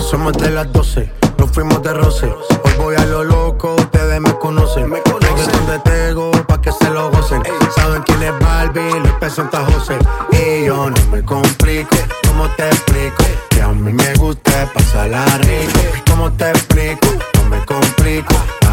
Somos de las 12, nos fuimos de roce. Hoy voy a lo loco, ustedes me conocen. Me conocen de Tego, pa' que se lo gocen. Saben quién es Barbie, les presenta José. Y yo no me complico, ¿cómo te explico? Que a mí me gusta pasarla rico. ¿Cómo te explico? No me complico.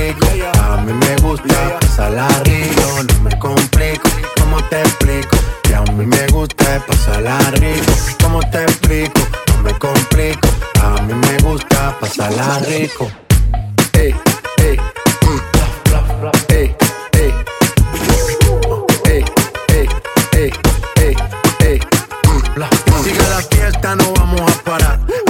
A mí me gusta pasarla rico. No me complico. ¿Cómo te explico? Que a mí me gusta pasarla rico. ¿Cómo te explico? No me complico. A mí me gusta pasarla rico. Ey, ey, mm, ey, ey. Ey, ey, ey, ey, ey. Sigue la fiesta, no vamos a parar.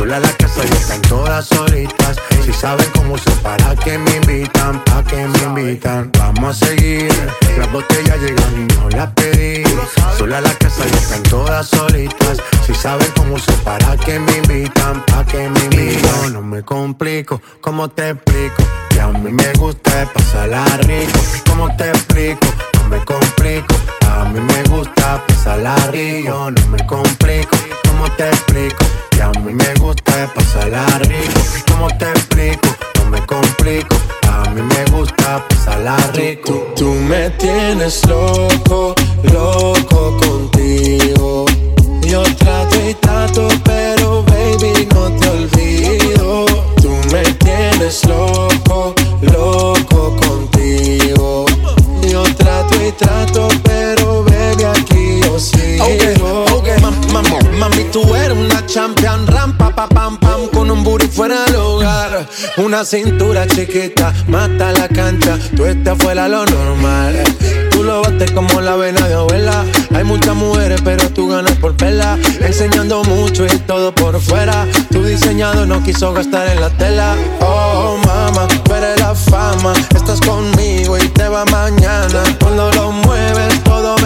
Sola la casa y están todas solitas. Si saben cómo se para que me invitan, pa' que me invitan. Vamos a seguir. Las botellas llegan y no las pedí. Sola la casa y están todas solitas. Si saben cómo se para que me invitan, pa' que me invitan. No me complico, ¿cómo te explico? Que a mí me gusta pasarla rico. ¿Cómo te explico? No me complico. A mí me gusta pasarla rico. No me complico, ¿cómo te explico? Que a mí me gusta pasarla rico. ¿Cómo te explico? No me complico. A mí me gusta pasarla rico. Tú me tienes loco, loco contigo. Yo trato y trato, pero baby no te olvido. Tú me tienes loco, loco trato y trato, pero baby aquí yo sigo. Mam- mam- Mami, tú eres una champion, ram, pa, pa, pam, pam, un booty fuera del hogar. Una cintura chiquita, mata la cancha, tú estás fuera lo normal. Tú lo bates como la vena de abuela. Hay muchas mujeres, pero tú ganas por pela. Enseñando mucho y todo por fuera. Tu diseñado no quiso gastar en la tela. Oh, mama, eres la fama. Estás conmigo y te va mañana. Cuando lo mueves, todo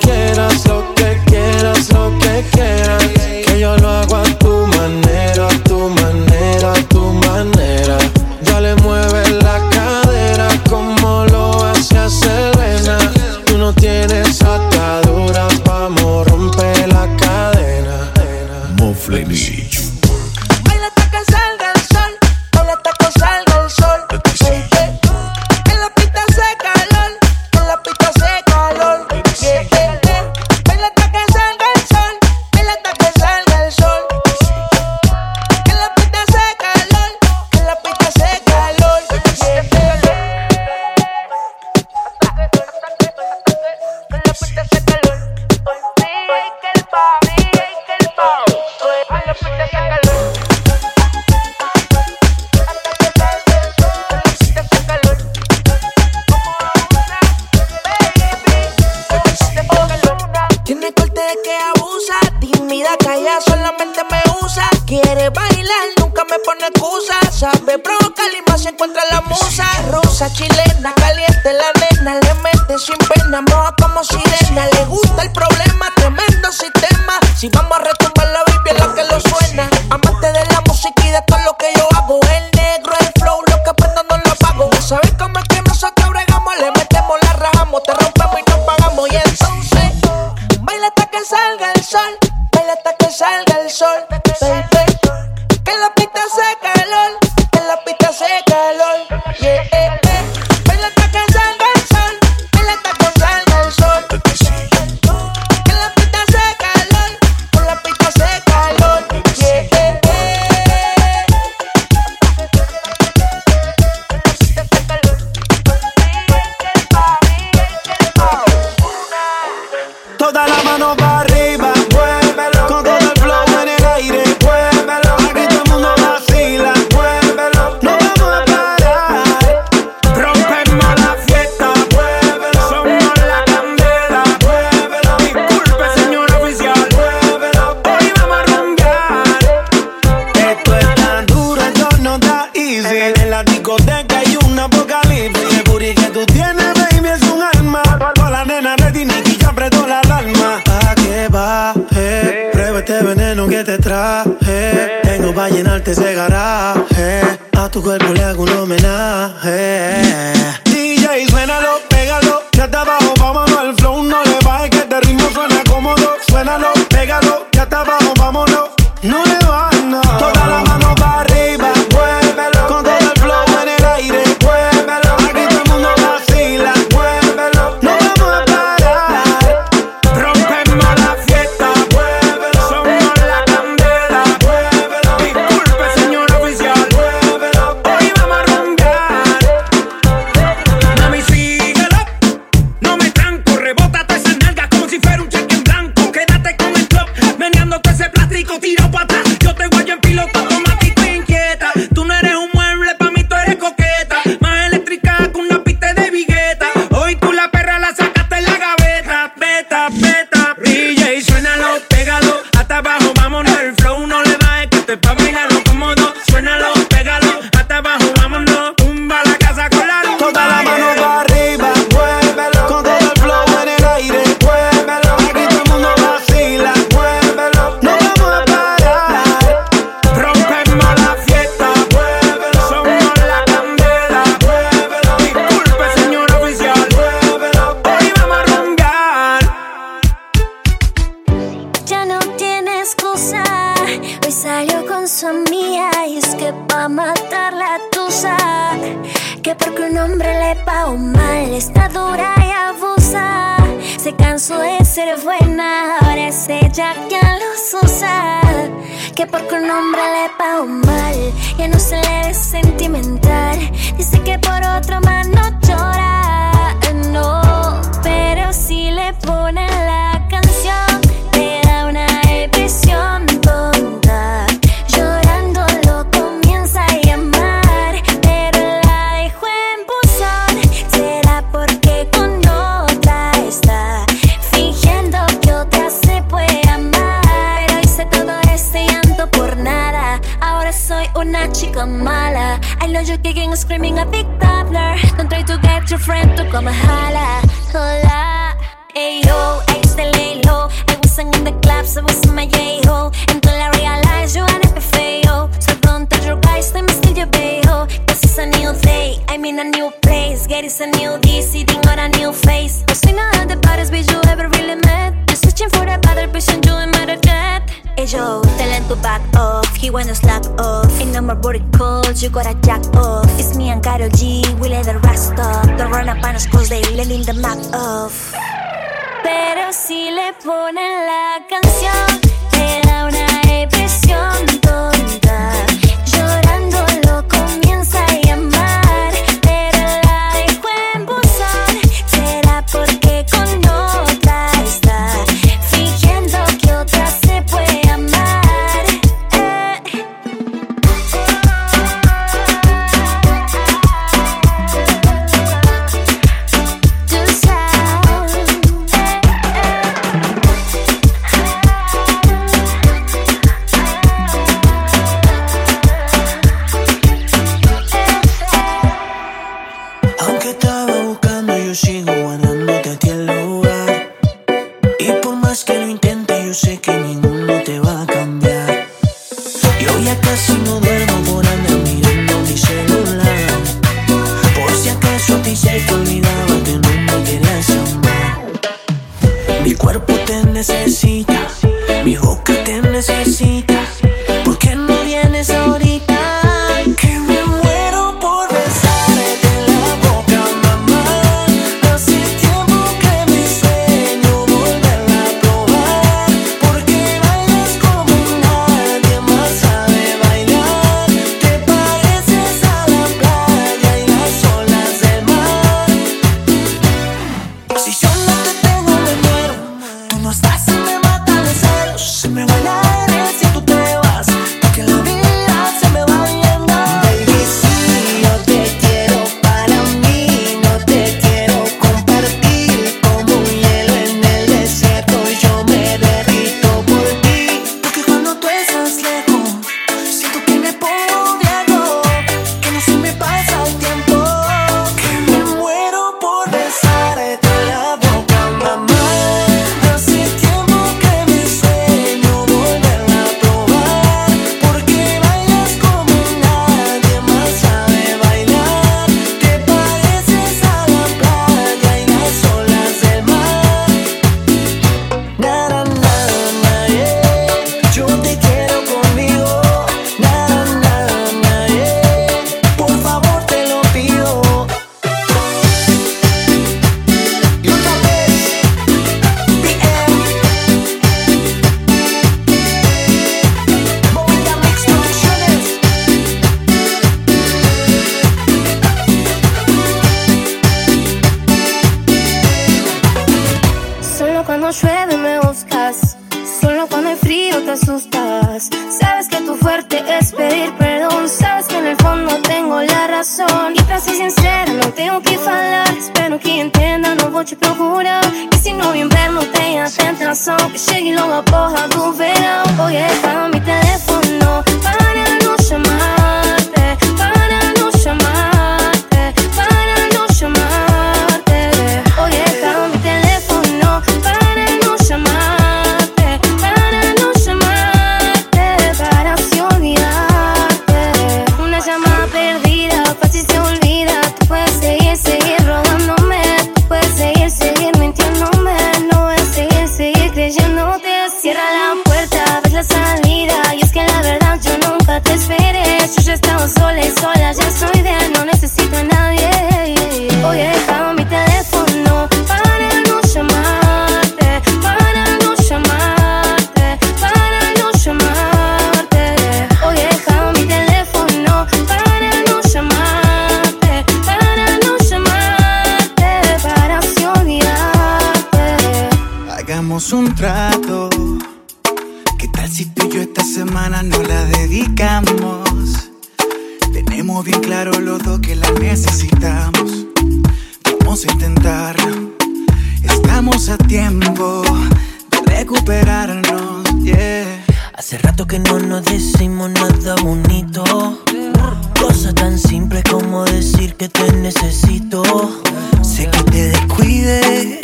quieras, ya no se le ve sentimental. screaming a big A mark of. Sabes que tu fuerte es pedir perdón. Sabes que en el fondo tengo la razón. E pra ser sincera, não tenho o que falar. Espero que entenda, não vou te procurar. E se no inverno tenha tentação, que chegue logo a porra do verão. Oye, para mi teléfono. Claro que la necesitamos. Vamos a intentarlo. Estamos a tiempo de recuperarnos. Yeah. Hace rato que no nos decimos nada bonito. Cosa tan simple como decir que te necesito. Sé que te descuide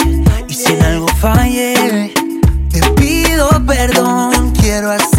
y si en algo falle, te pido perdón. Quiero hacerlo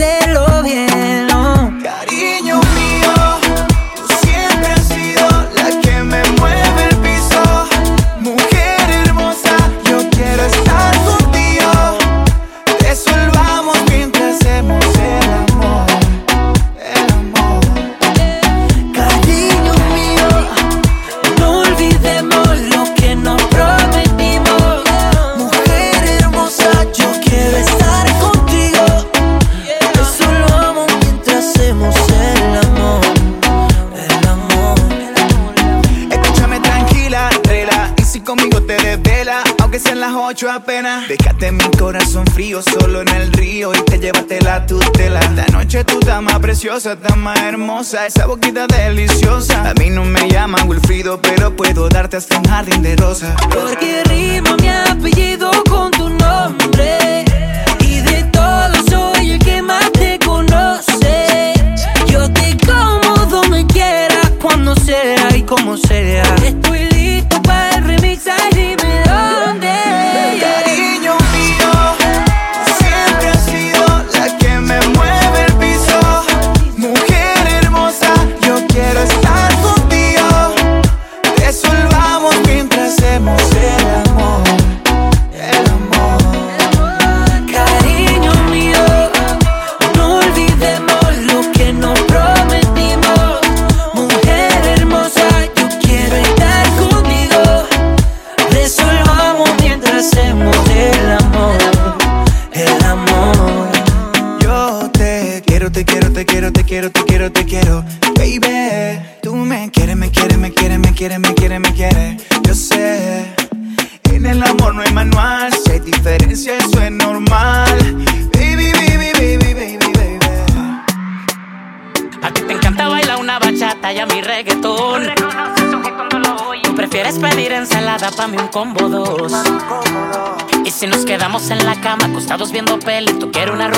preciosa más hermosa Esa boquita deliciosa. A mí no me llaman Wilfrido Pero puedo darte hasta un jardín de rosa Porque rima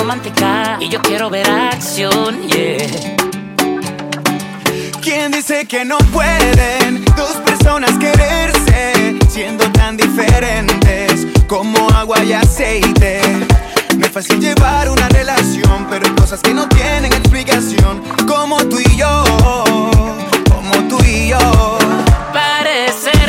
romántica y yo quiero ver acción, yeah. ¿Quién dice que no pueden dos personas quererse siendo tan diferentes como agua y aceite? No es fácil llevar una relación, pero hay cosas que no tienen explicación, como tú y yo, como tú y yo. Parece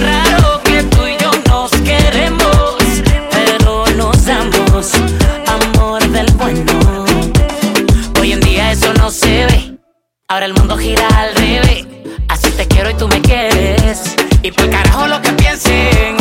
ahora el mundo gira al revés. Así te quiero y tú me quieres, y por carajo lo que piensen.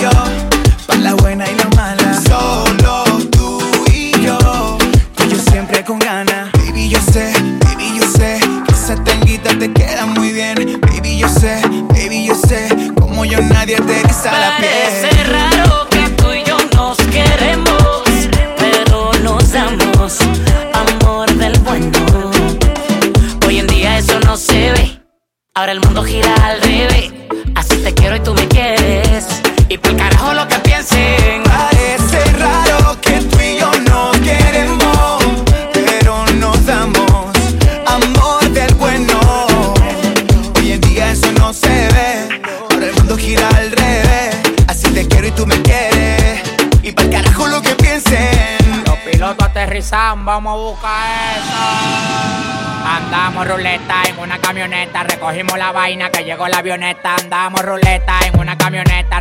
yo, para la buena y la mala. Solo tú y yo, y yo siempre con ganas. Baby, yo sé, baby, yo sé, que esa tanguita te queda muy bien. Baby, yo sé, baby, yo sé, como yo nadie te la Parece piel. raro que tú y yo nos queremos, pero nos damos amor del bueno. Hoy en día eso no se ve, ahora el mundo gira al revés. Así te quiero y tú me quieres, Vamos a buscar eso. Andamos ruleta en una camioneta, recogimos la vaina que llegó la avioneta. Andamos ruleta en una camioneta,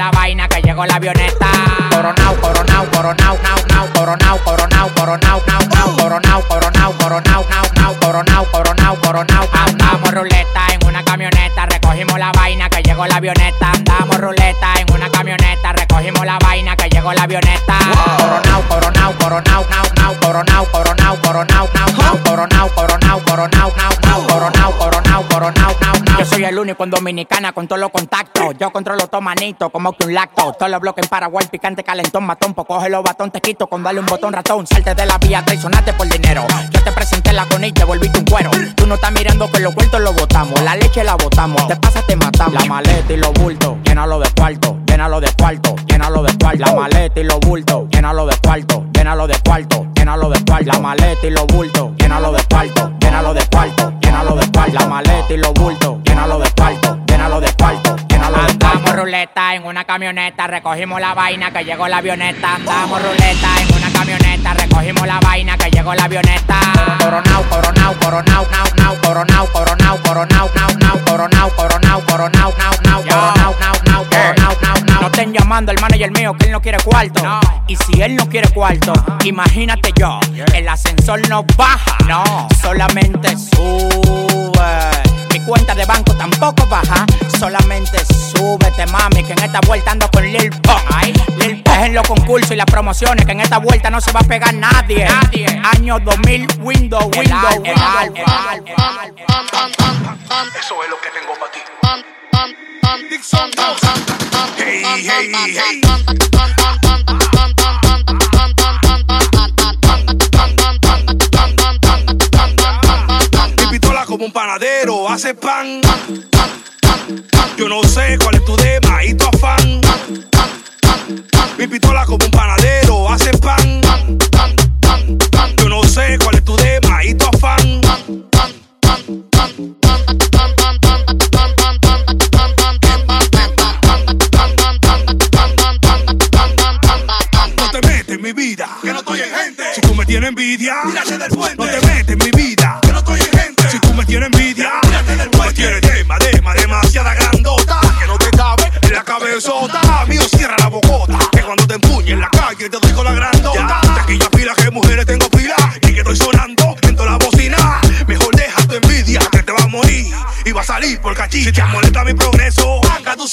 la vaina que llegó la avioneta. Coronao, coronao, coronao, nao, nao, coronao, coronao, coronao, nao, nao, coronao, coronao, coronao, nao, nao, coronao, coronao, coronao. Andamos ruleta en una camioneta, recogimos la vaina que llegó la avioneta. Andamos ruleta en una camioneta, recogimos la vaina que llegó la avioneta. Coronao, coronao, coronao, nao, nao, coronao, coronao, coronao, nao, nao, coronao, coronao, coronao, nao, nao, coronao, coronao, coronao, nao, nao. Yo soy el único en Dominicana con todos los contactos. Yo controlo todo como que un lacto. Todos los bloques en Paraguay, picante, calentón, matón. Pues coge los batón, te quito con darle un botón ratón. Salte de la vía, traicionate por dinero. Yo te presenté la con y te volviste un cuero. Tú no estás mirando que los vueltos lo botamos. La leche la botamos. Te pasa, te matamos. La maleta y los bultos, llénalo de cuarto, llénalo de cuarto, llénalo de cuarto. La maleta y los bultos, llénalo de cuarto, llénalo de cuarto, llénalo de cuarto. La maleta y los bultos, llénalo de cuarto, llénalo de cuarto, llénalo de cuarto. La maleta y los bultos, llénalo de cuarto, llénalo de cuarto. Andamos ruleta en una camioneta, recogimos la vaina que llegó la avioneta. Andamos ruleta en una camioneta, recogimos la vaina que llegó la avioneta. Coronao, coronao, coronao, nao, nao, coronao, coronao, coronao, nao, nao, coronao, coronao, coronao, nao, nao, coronao, nao, nao, coronao, nao, nao. No estén llamando al manager mío que él no quiere cuarto. Y si él no quiere cuarto, imagínate yo, el ascensor no baja, no, solamente sube. Mi cuenta de banco tampoco baja, solamente en esta vuelta ando con Lil Pump. Ay, Lil Pump es en los concursos y las promociones, que en esta vuelta no se va a pegar nadie. nadie. Año 2000, Windows, Windows, el alfa. Eso es lo que tengo para ti. Hey, hey, hey. Mi pistola como un panadero hace pan. Yo no sé cuál es tu dema y tu afán. Mi pistola como un panadero hace pan. Yo no sé cuál es tu dema y tu afán. No te metes en mi vida, que no estoy en gente. Si tú me tienes envidia, tírate del puente. No te metes en mi vida, que no estoy en gente. Si tú me tienes envidia, tírate del puente. Tienes tema, tema, cabezota. Mío, cierra la bocota. Que cuando te empuñe en la calle te doy con la grandota. Taquilla pila, que mujeres tengo pila. Y que estoy sonando en toda la bocina. Mejor deja tu envidia, que te va a morir. Y va a salir por cachicha. Si te molesta mi progreso, hanga tu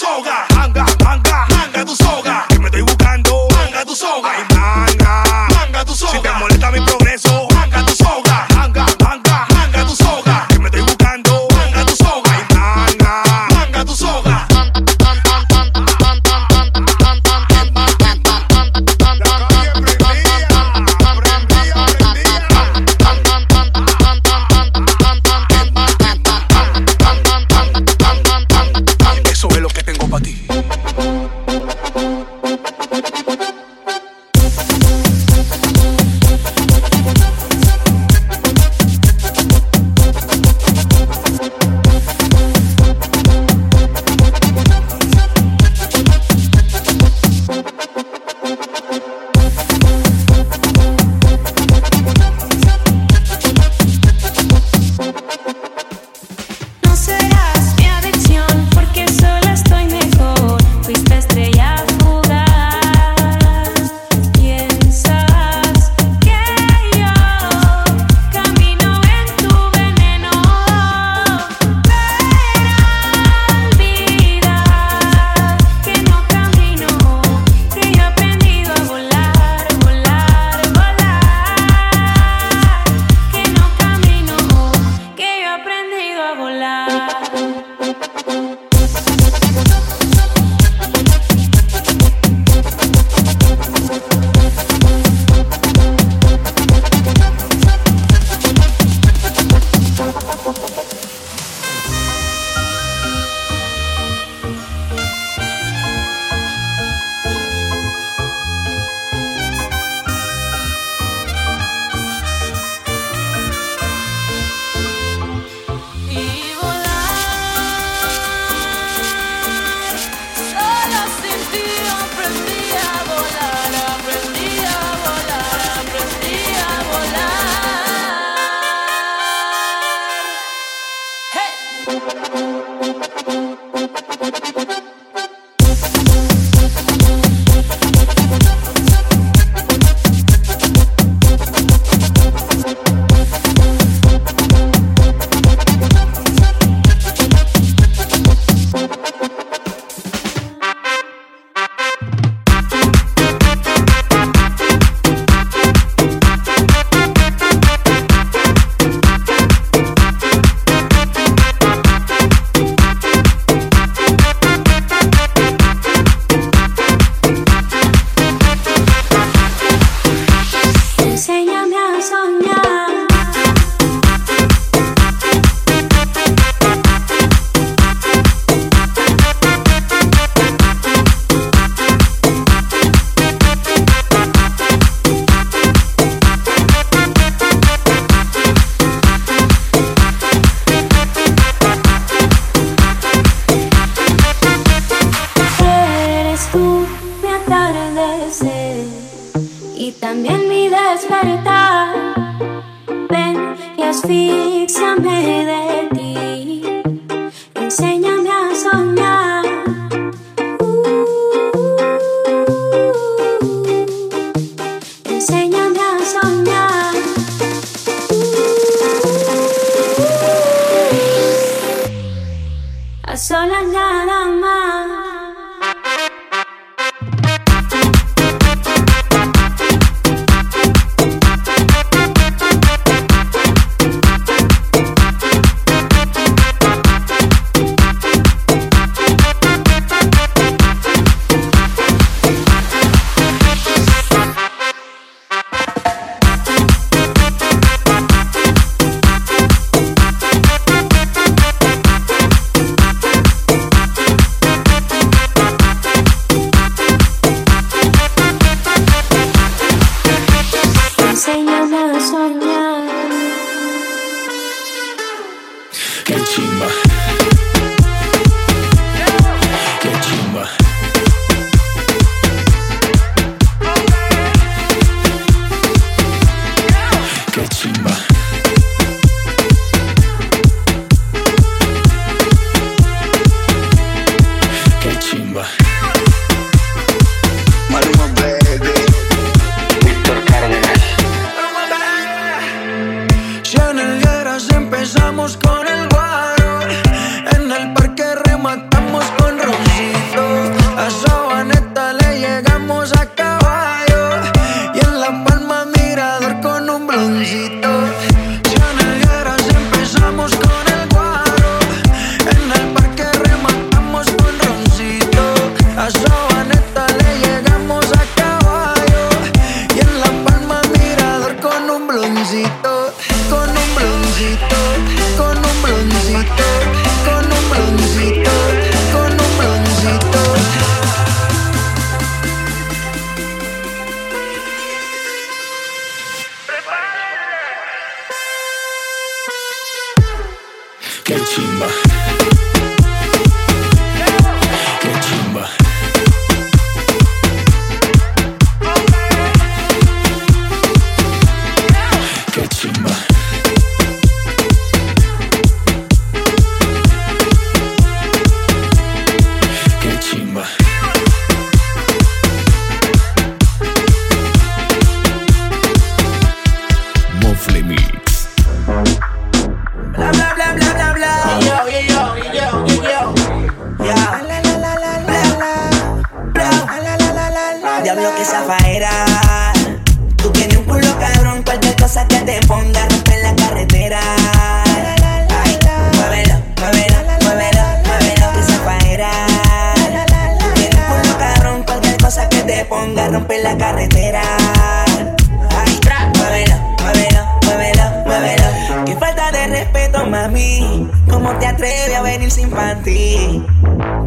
¿Cómo te atreves a venir sin panty?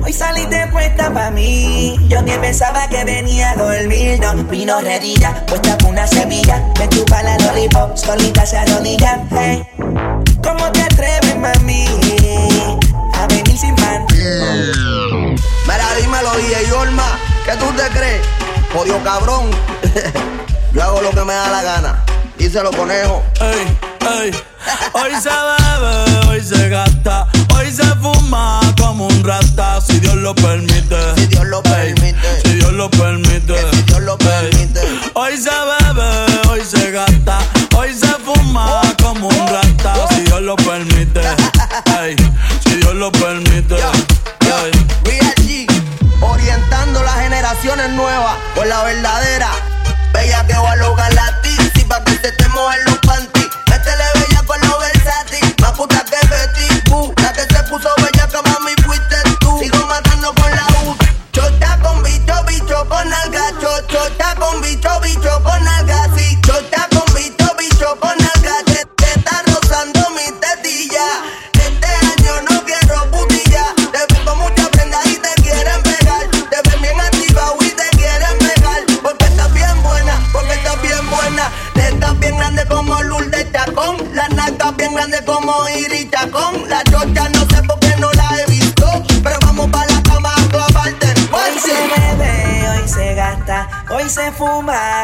Hoy salí saliste puesta pa' mí. Yo ni pensaba que venía a dormir, no. Vino redilla, puesta con una semilla. Me chupa la lollipop, solita se arrodilla. Hey. ¿Cómo te atreves, mami? A venir sin panty. Mira, dímelo, y Olma. ¿Qué tú te crees? Jodido cabrón. Yo hago lo que me da la gana. Díselo, conejo. Hey. Ey. Hoy se bebe, hoy se gasta, hoy se fuma como un rata, si Dios lo permite. Si Dios lo permite. Si Dios lo permite. Si Dios lo permite. Hoy se bebe, hoy se gasta, hoy se fuma como un rata, si Dios lo permite. Si Dios lo permite. Yo, yo, Real G, orientando las generaciones nuevas por la verdadera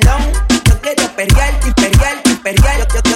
pantalón. Yo quiero. Yo, yo, yo,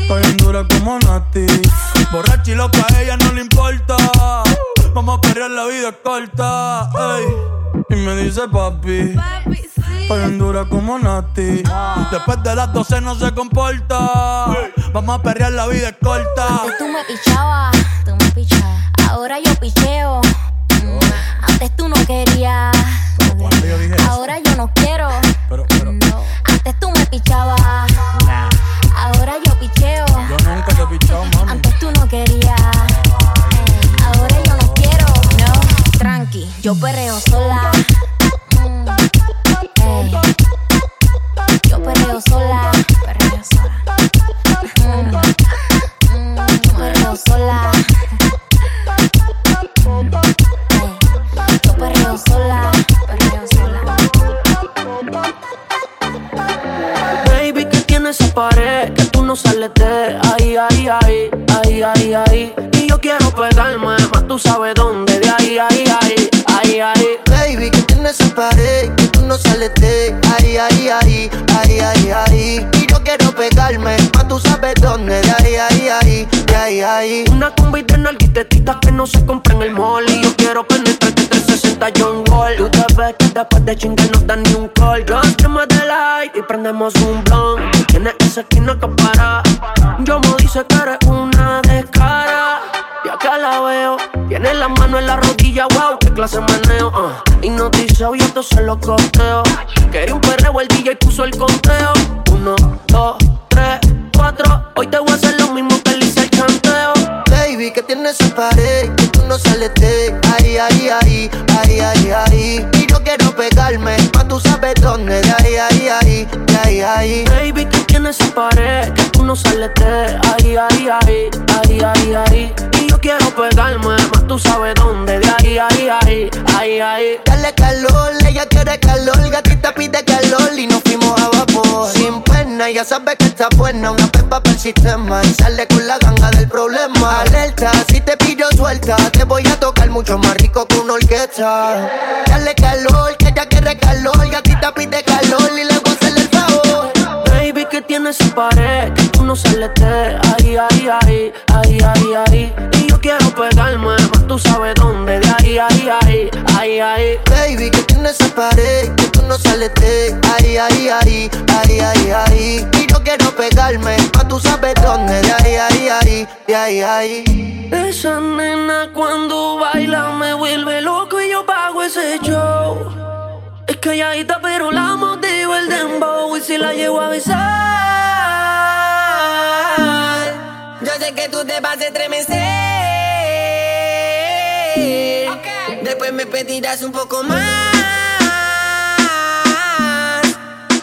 Estoy en dura como Nati. Borracha y loca, a ella no le importa. Vamos a perrear, la vida es corta. ey. Y me dice papi. Estoy en dura como Nati. Después de las 12 no se comporta. Vamos a perrear, la vida es corta. Antes tú me pichabas, tú me pichabas. Ahora yo picheo. Mm, Antes tú no querías. Ahora yo no quiero. No. Antes tú me pichabas. Ahora yo picheo. Yo nunca te he pichado, mami. Antes tú no querías. Ahora yo no quiero. No. Tranqui, yo perreo sola. Mm, ey. Yo perreo sola. Perreo sola. Mm, mm, yo perreo sola. Ey. Yo perreo sola. No sales de ahí, ahí, ahí, ahí, ahí, ahí. Y yo quiero pegarme, más tú sabes dónde, de ahí, ahí, ahí, ahí, ahí. Baby, que tienes esa pared que tú no sales de ahí, ahí, ahí, ahí, ahí, ahí. Y yo quiero pegarme, más tú sabes dónde, de ahí, ahí, ahí, ahí. Una combi de nalguitetitas que no se compra en el mall. Yo quiero penetrarte 360 John Wall. Tú te ves que después de chingar no dan ni un call. Yo estremo de light y prendemos un blunt. Tienes esa esquina que para. Yo me dice que eres una descara. Y acá la veo. Tiene la mano en la rodilla, wow, qué clase de meneo. Uh. Hipnotizado y entonces lo costeo. Quería un perreo, el DJ puso el conteo. Uno, dos, tres, cuatro. Hoy te voy a hacer lo mismo que le hice el chanteo. Baby, que tienes esa pared que tú no sales de ahí, ahí, ahí, ahí, ahí, ahí. Y yo quiero pegarme, más tú sabes dónde, de ahí, ahí, ahí, de ahí, ahí. Baby, que tienes esa pared que tú no sales de ahí, ahí, ahí, ahí, ahí, ahí. Y yo quiero pegarme, más tú sabes dónde, de ahí, ahí, ahí, ahí, ahí. Dale calor, ella quiere calor, gatita pide calor y nos fuimos a vapor. Sin pena, ya sabes que está buena, una pepa para el sistema y sale con la ganga del problema. Si te pillo suelta, te voy a tocar mucho más rico que una orquesta. Dale calor, que ya quiere calor. Gatita pide calor y le voy a hacerle favor. Baby, que tiene su pared, que tú no sales de ahí, ahí, ahí, ahí, ahí, ahí. Y yo quiero pegarme tú sabes dónde. De ahí, ahí, ahí, ahí, ahí. Baby, que tiene esa pared, que tú no sales de ahí, ahí, ahí, ahí, ahí, ahí. Y yo quiero pegarme, pa' tú sabes dónde. De ahí, ahí, ahí, de ahí, ahí. Esa nena cuando baila me vuelve loco y yo pago ese show. Es que calladita pero la motiva el dembow y si la llevo a besar. Yo sé que tú te vas a estremecer. Después me pedirás un poco más.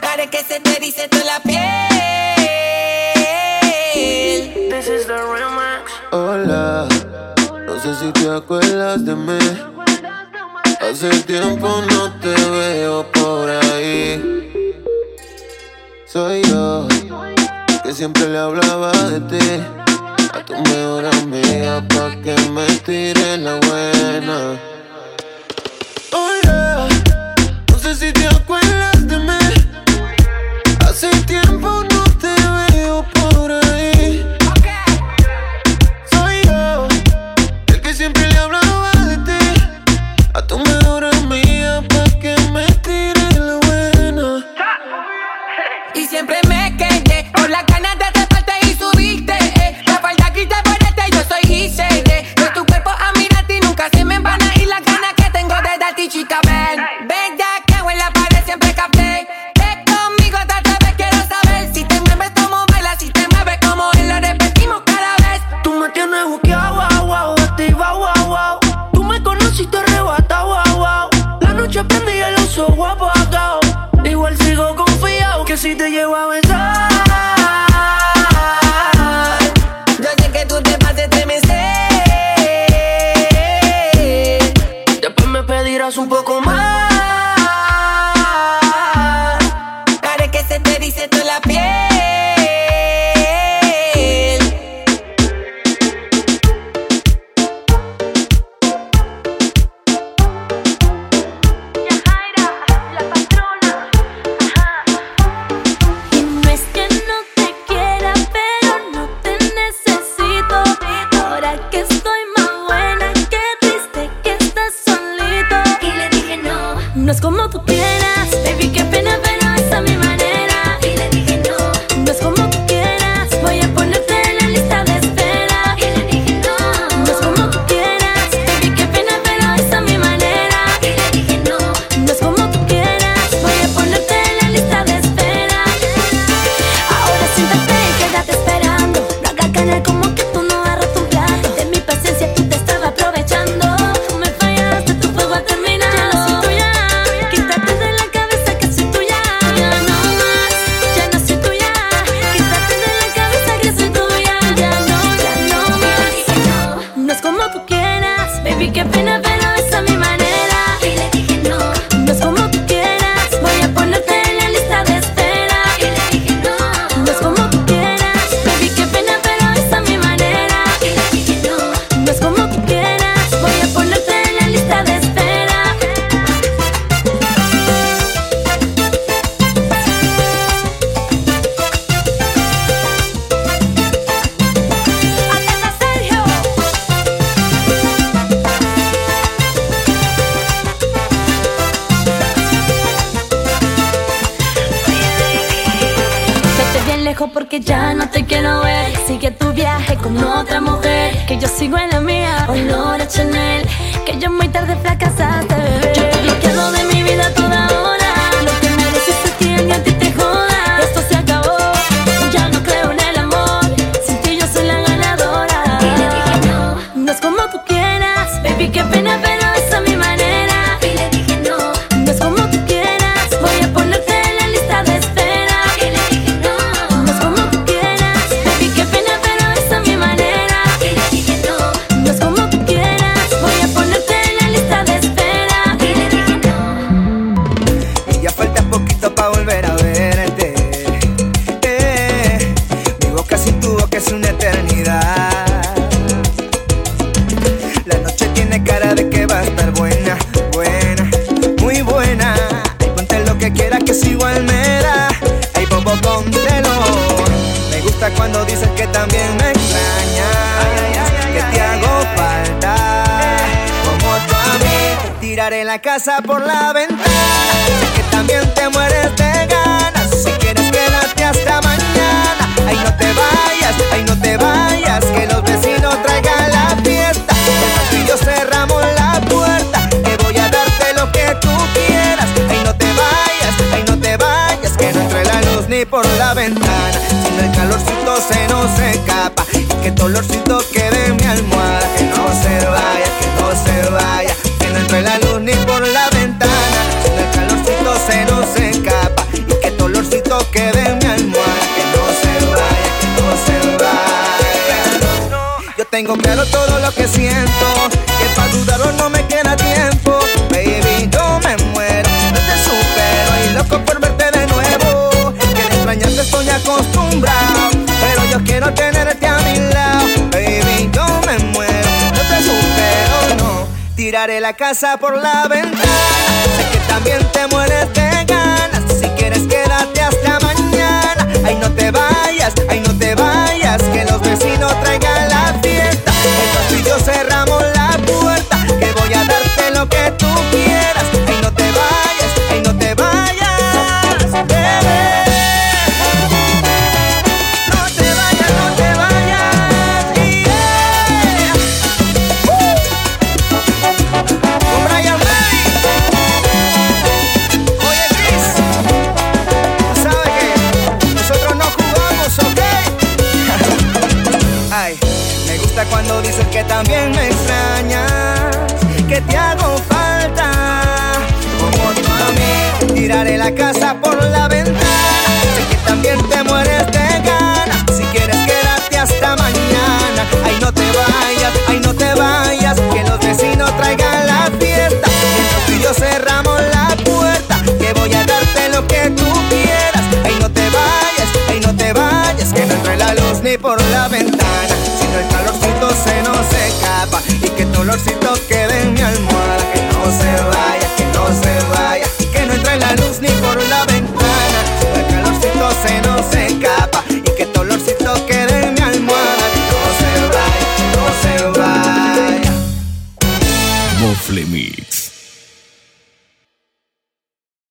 Haré que se te dice toda la piel. This is the real max. Hola, no sé si te acuerdas de mí. Hace tiempo no te veo por ahí. Soy yo, que siempre le hablaba de ti. A tu mejor amiga pa' que me tire la buena. con otra mujer. Que yo sigo en la mía. Olor a Chanel. Que yo muy tarde fracasaste, que te hago falta. Como tú a mí, tiraré la casa por la ventana. Sé que también te mueres de ganas. Si quieres quedarte hasta mañana, ay no te vayas, ay no te vayas, que los vecinos traigan la fiesta. Y yo cerramos la puerta, que voy a darte lo que tú quieras. Ay no te vayas, ay no te vayas, que no entre la luz ni por la ventana. Calorcito se nos escapa, y que tu olorcito quede en mi almohada. Que no se vaya, que no se vaya, que no entre la luz ni por la ventana. El calorcito se nos escapa, y que tu olorcito quede en mi almohada. Que no se vaya, que no se vaya. Yo tengo claro todo lo que siento, que para dudarlo no me Tiraré la casa por la ventana. Sé que también te mueres de ganas. Si quieres, quédate hasta mañana. Ay, no te vayas, ay, no te vayas. Que los vecinos traigan